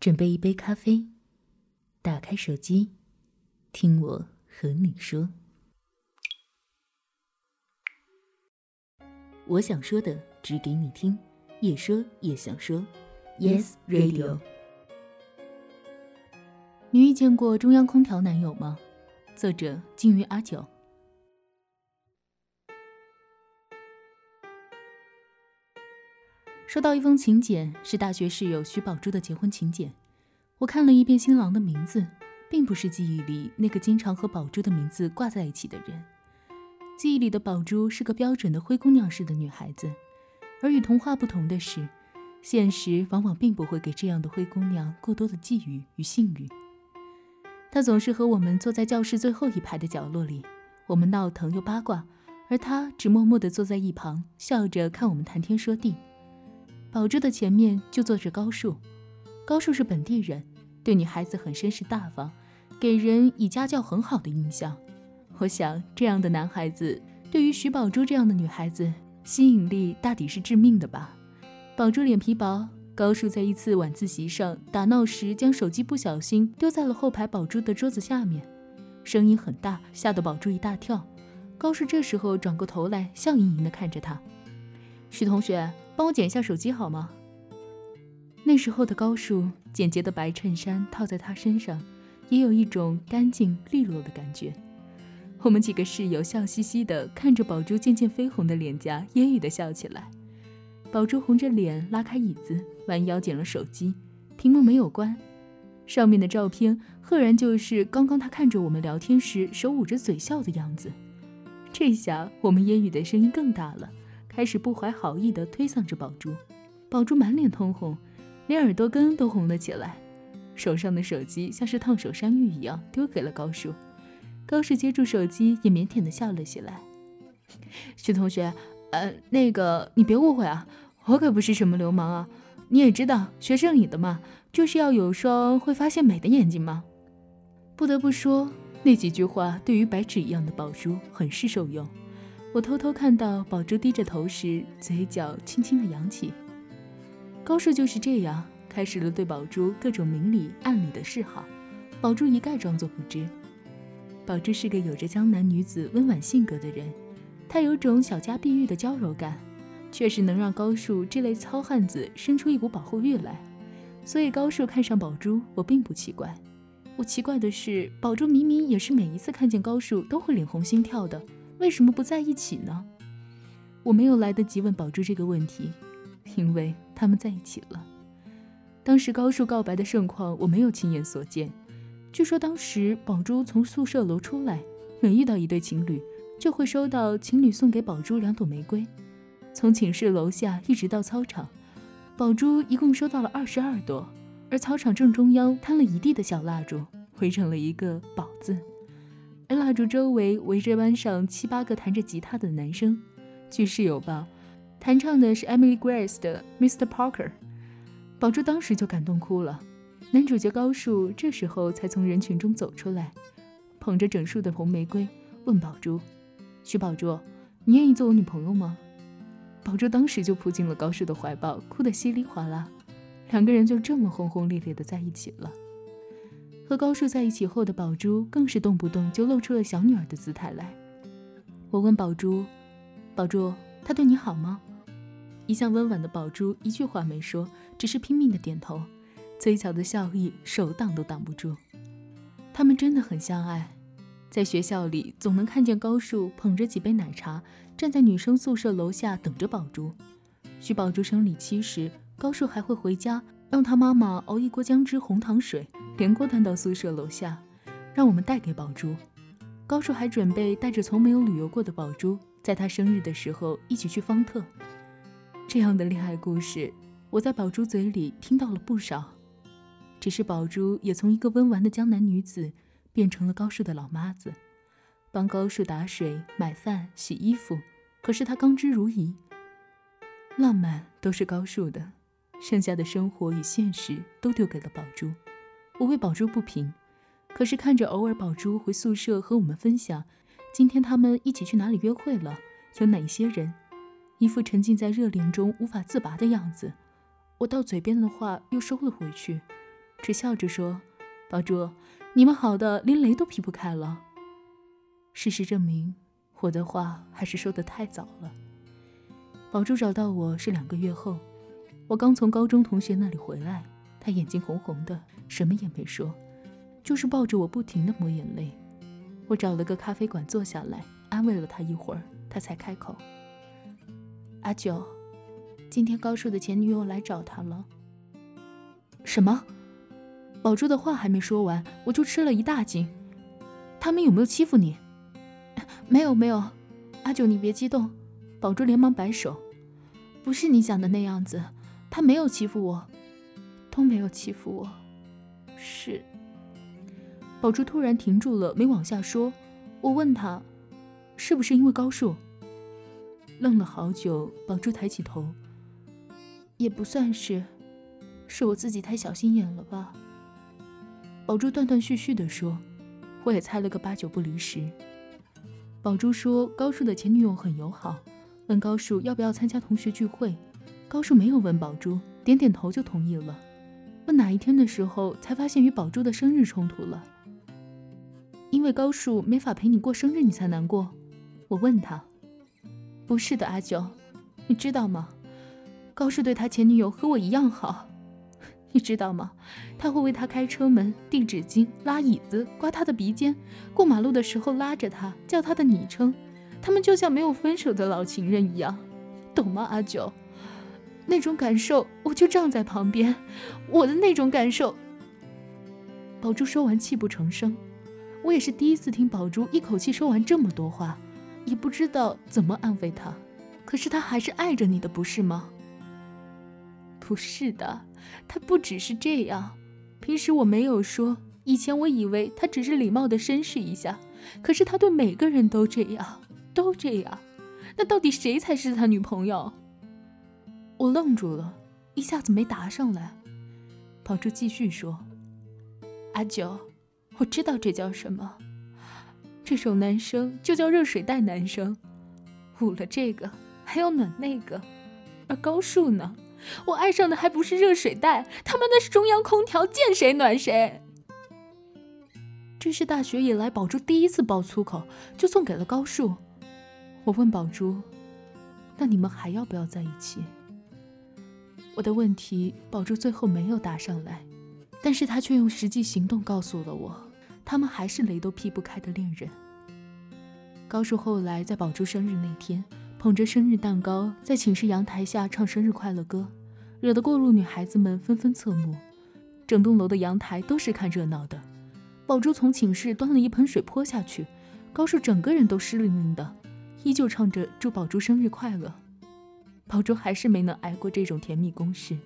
准备一杯咖啡，打开手机，听我和你说。我想说的，只给你听，也说也想说。Yes Radio。你遇见过中央空调男友吗？作者：金鱼阿九。收到一封请柬，是大学室友徐宝珠的结婚请柬。我看了一遍新郎的名字，并不是记忆里那个经常和宝珠的名字挂在一起的人。记忆里的宝珠是个标准的灰姑娘式的女孩子，而与童话不同的是，现实往往并不会给这样的灰姑娘过多的寄予与幸运。她总是和我们坐在教室最后一排的角落里，我们闹腾又八卦，而她只默默地坐在一旁，笑着看我们谈天说地。宝珠的前面就坐着高树，高树是本地人，对女孩子很绅士大方，给人以家教很好的印象。我想，这样的男孩子对于徐宝珠这样的女孩子吸引力大抵是致命的吧。宝珠脸皮薄，高树在一次晚自习上打闹时，将手机不小心丢在了后排宝珠的桌子下面，声音很大，吓得宝珠一大跳。高树这时候转过头来，笑盈盈地看着他，徐同学。帮我捡一下手机好吗？那时候的高树，简洁的白衬衫套在他身上，也有一种干净利落的感觉。我们几个室友笑嘻嘻的看着宝珠渐渐绯红的脸颊，揶揄的笑起来。宝珠红着脸拉开椅子，弯腰捡了手机，屏幕没有关，上面的照片赫然就是刚刚他看着我们聊天时手捂着嘴笑的样子。这下我们揶揄的声音更大了。开始不怀好意地推搡着宝珠，宝珠满脸通红，连耳朵根都红了起来。手上的手机像是烫手山芋一样丢给了高树，高树接住手机也腼腆地笑了起来。徐同学，呃，那个你别误会啊，我可不是什么流氓啊。你也知道，学摄影的嘛，就是要有双会发现美的眼睛嘛。不得不说，那几句话对于白纸一样的宝珠很是受用。我偷偷看到宝珠低着头时，嘴角轻轻的扬起。高树就是这样开始了对宝珠各种明里暗里的示好，宝珠一概装作不知。宝珠是个有着江南女子温婉性格的人，她有种小家碧玉的娇柔感，确实能让高树这类糙汉子生出一股保护欲来。所以高树看上宝珠，我并不奇怪。我奇怪的是，宝珠明明也是每一次看见高树都会脸红心跳的。为什么不在一起呢？我没有来得及问宝珠这个问题，因为他们在一起了。当时高树告白的盛况，我没有亲眼所见。据说当时宝珠从宿舍楼出来，每遇到一对情侣，就会收到情侣送给宝珠两朵玫瑰。从寝室楼下一直到操场，宝珠一共收到了二十二朵，而操场正中央摊了一地的小蜡烛，围成了一个“宝”字。而蜡烛周围围着班上七八个弹着吉他的男生，据室友报，弹唱的是 Emily Grace 的 Mr. Parker。宝珠当时就感动哭了。男主角高树这时候才从人群中走出来，捧着整束的红玫瑰，问宝珠：“徐宝珠，你愿意做我女朋友吗？”宝珠当时就扑进了高树的怀抱，哭得稀里哗啦。两个人就这么轰轰烈烈的在一起了。和高树在一起后的宝珠，更是动不动就露出了小女儿的姿态来。我问宝珠：“宝珠，他对你好吗？”一向温婉的宝珠一句话没说，只是拼命的点头，嘴角的笑意手挡都挡不住。他们真的很相爱，在学校里总能看见高树捧着几杯奶茶，站在女生宿舍楼下等着宝珠。许宝珠生理期时，高树还会回家。让他妈妈熬一锅姜汁红糖水，连锅端到宿舍楼下，让我们带给宝珠。高树还准备带着从没有旅游过的宝珠，在他生日的时候一起去方特。这样的恋爱故事，我在宝珠嘴里听到了不少。只是宝珠也从一个温婉的江南女子，变成了高树的老妈子，帮高树打水、买饭、洗衣服。可是她刚之如饴，浪漫都是高树的。剩下的生活与现实都丢给了宝珠，我为宝珠不平。可是看着偶尔宝珠回宿舍和我们分享，今天他们一起去哪里约会了，有哪些人，一副沉浸在热恋中无法自拔的样子，我到嘴边的话又收了回去。只笑着说：“宝珠，你们好的连雷都劈不开了。”事实证明，我的话还是说的太早了。宝珠找到我是两个月后，我刚从高中同学那里回来，他眼睛红红的，什么也没说，就是抱着我不停的抹眼泪。我找了个咖啡馆坐下来，安慰了他一会儿，他才开口：“阿九，今天高数的前女友来找他了。”什么？宝珠的话还没说完，我就吃了一大惊。他们有没有欺负你？没有，没有。阿九，你别激动。宝珠连忙摆手：“不是你想的那样子，他没有欺负我，都没有欺负我。”是。宝珠突然停住了，没往下说。我问他：“是不是因为高数？”愣了好久，宝珠抬起头：“也不算是，是我自己太小心眼了吧。”宝珠断断续续地说：“我也猜了个八九不离十。”宝珠说：“高数的前女友很友好。”问高树要不要参加同学聚会，高树没有问宝珠，点点头就同意了。问哪一天的时候，才发现与宝珠的生日冲突了。因为高树没法陪你过生日，你才难过。我问他，不是的，阿九，你知道吗？高树对他前女友和我一样好，你知道吗？他会为他开车门、递纸巾、拉椅子、刮他的鼻尖，过马路的时候拉着他，叫他的昵称。他们就像没有分手的老情人一样，懂吗，阿九？那种感受，我就站在旁边，我的那种感受。宝珠说完，泣不成声。我也是第一次听宝珠一口气说完这么多话，也不知道怎么安慰他。可是他还是爱着你的，不是吗？不是的，他不只是这样。平时我没有说，以前我以为他只是礼貌的绅士一下，可是他对每个人都这样。都这样，那到底谁才是他女朋友？我愣住了，一下子没答上来。宝珠继续说：“阿九，我知道这叫什么，这种男生就叫热水袋男生，捂了这个还要暖那个，而高数呢，我爱上的还不是热水袋，他妈那是中央空调，见谁暖谁。”这是大学以来宝珠第一次爆粗口，就送给了高数。我问宝珠：“那你们还要不要在一起？”我的问题，宝珠最后没有答上来，但是他却用实际行动告诉了我，他们还是雷都劈不开的恋人。高树后来在宝珠生日那天，捧着生日蛋糕在寝室阳台下唱生日快乐歌，惹得过路女孩子们纷纷侧目，整栋楼的阳台都是看热闹的。宝珠从寝室端了一盆水泼下去，高树整个人都湿淋淋的。依旧唱着祝宝珠生日快乐，宝珠还是没能挨过这种甜蜜攻势。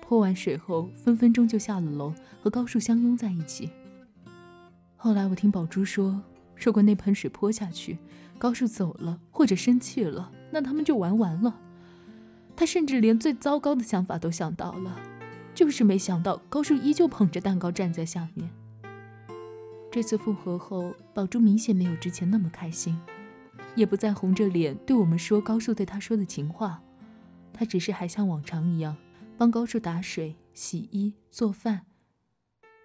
泼完水后，分分钟就下了楼，和高树相拥在一起。后来我听宝珠说，如果那盆水泼下去，高树走了或者生气了，那他们就玩完了。他甚至连最糟糕的想法都想到了，就是没想到高树依旧捧着蛋糕站在下面。这次复合后，宝珠明显没有之前那么开心。也不再红着脸对我们说高树对他说的情话，他只是还像往常一样帮高树打水、洗衣、做饭，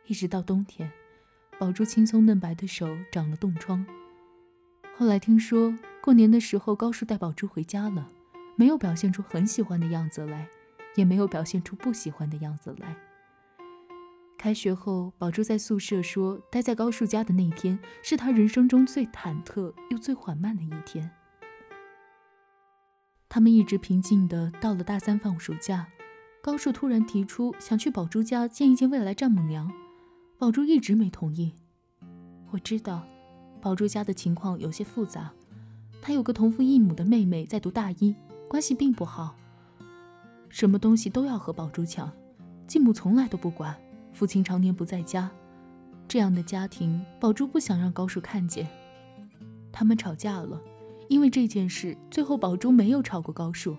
一直到冬天，宝珠青葱嫩白的手长了冻疮。后来听说过年的时候高树带宝珠回家了，没有表现出很喜欢的样子来，也没有表现出不喜欢的样子来。开学后，宝珠在宿舍说，待在高树家的那一天是他人生中最忐忑又最缓慢的一天。他们一直平静的到了大三放暑假，高树突然提出想去宝珠家见一见未来丈母娘，宝珠一直没同意。我知道，宝珠家的情况有些复杂，她有个同父异母的妹妹在读大一，关系并不好，什么东西都要和宝珠抢，继母从来都不管。父亲常年不在家，这样的家庭，宝珠不想让高树看见。他们吵架了，因为这件事，最后宝珠没有吵过高树。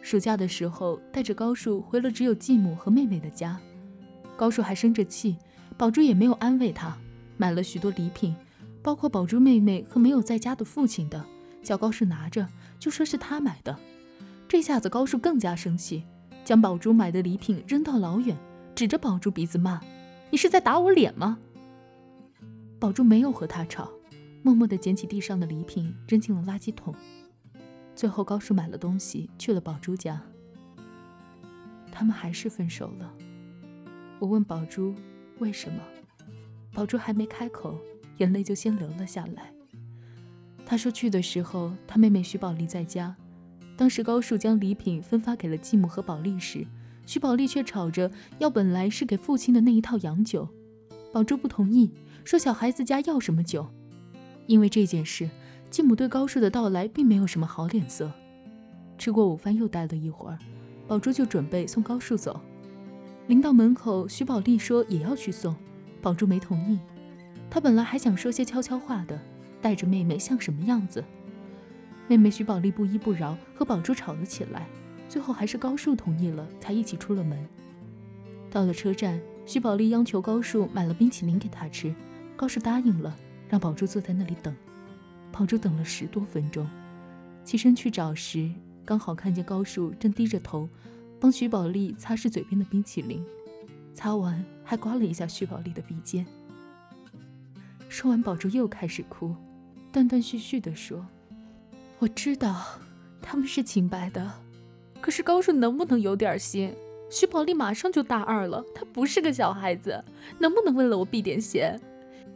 暑假的时候，带着高树回了只有继母和妹妹的家。高树还生着气，宝珠也没有安慰他，买了许多礼品，包括宝珠妹妹和没有在家的父亲的，叫高树拿着，就说是他买的。这下子高树更加生气，将宝珠买的礼品扔到老远。指着宝珠鼻子骂：“你是在打我脸吗？”宝珠没有和他吵，默默地捡起地上的礼品扔进了垃圾桶。最后，高叔买了东西去了宝珠家。他们还是分手了。我问宝珠为什么，宝珠还没开口，眼泪就先流了下来。他说去的时候，他妹妹徐宝丽在家。当时高树将礼品分发给了继母和宝丽时，徐宝丽却吵着要本来是给父亲的那一套洋酒。宝珠不同意，说小孩子家要什么酒。因为这件事，继母对高树的到来并没有什么好脸色。吃过午饭又待了一会儿，宝珠就准备送高树走。临到门口，徐宝丽说也要去送，宝珠没同意。她本来还想说些悄悄话的，带着妹妹像什么样子。妹妹徐宝丽不依不饶，和宝珠吵了起来，最后还是高树同意了，才一起出了门。到了车站，徐宝丽央求高树买了冰淇淋给她吃，高树答应了，让宝珠坐在那里等。宝珠等了十多分钟，起身去找时，刚好看见高树正低着头。帮徐宝丽擦拭嘴边的冰淇淋，擦完还刮了一下徐宝丽的鼻尖。说完，宝珠又开始哭，断断续续地说：“我知道他们是清白的，可是高树能不能有点心？徐宝丽马上就大二了，她不是个小孩子，能不能为了我避点嫌？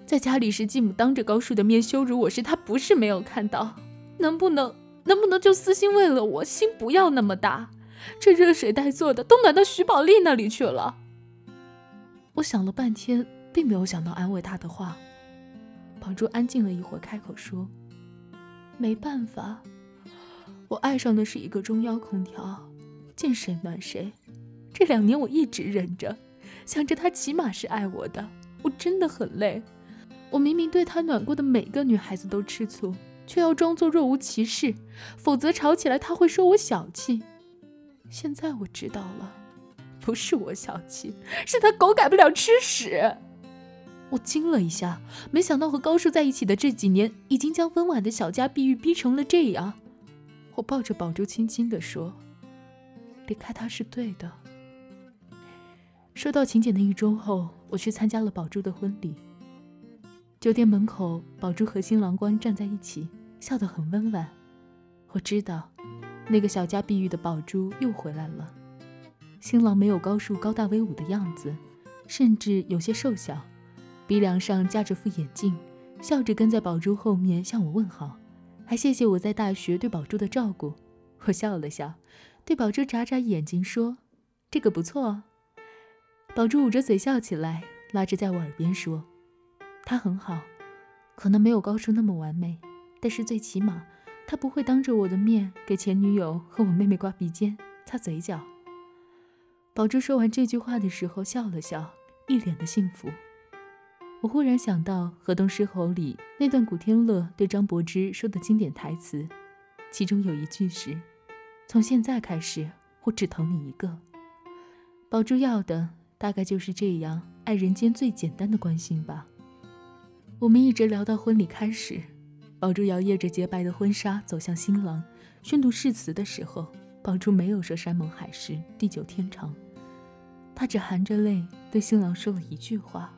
在家里时，继母当着高树的面羞辱我时，他不是没有看到，能不能能不能就私心为了我，心不要那么大？”这热水袋做的都暖到徐宝丽那里去了。我想了半天，并没有想到安慰她的话。宝珠安静了一会儿，开口说：“没办法，我爱上的是一个中央空调，见谁暖谁。这两年我一直忍着，想着他起码是爱我的。我真的很累。我明明对他暖过的每个女孩子都吃醋，却要装作若无其事，否则吵起来他会说我小气。”现在我知道了，不是我小气，是他狗改不了吃屎。我惊了一下，没想到和高叔在一起的这几年，已经将温婉的小家碧玉逼成了这样。我抱着宝珠，轻轻地说：“离开他是对的。”收到请柬的一周后，我去参加了宝珠的婚礼。酒店门口，宝珠和新郎官站在一起，笑得很温婉。我知道。那个小家碧玉的宝珠又回来了。新郎没有高树高大威武的样子，甚至有些瘦小，鼻梁上架着副眼镜，笑着跟在宝珠后面向我问好，还谢谢我在大学对宝珠的照顾。我笑了笑，对宝珠眨眨眼睛说：“这个不错。”宝珠捂着嘴笑起来，拉着在我耳边说：“他很好，可能没有高树那么完美，但是最起码……”他不会当着我的面给前女友和我妹妹刮鼻尖、擦嘴角。宝珠说完这句话的时候笑了笑，一脸的幸福。我忽然想到《河东狮吼》里那段古天乐对张柏芝说的经典台词，其中有一句是：“从现在开始，我只疼你一个。”宝珠要的大概就是这样爱人间最简单的关心吧。我们一直聊到婚礼开始。宝珠摇曳着洁白的婚纱走向新郎，宣读誓词的时候，宝珠没有说山盟海誓、地久天长，她只含着泪对新郎说了一句话：“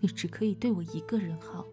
你只可以对我一个人好。”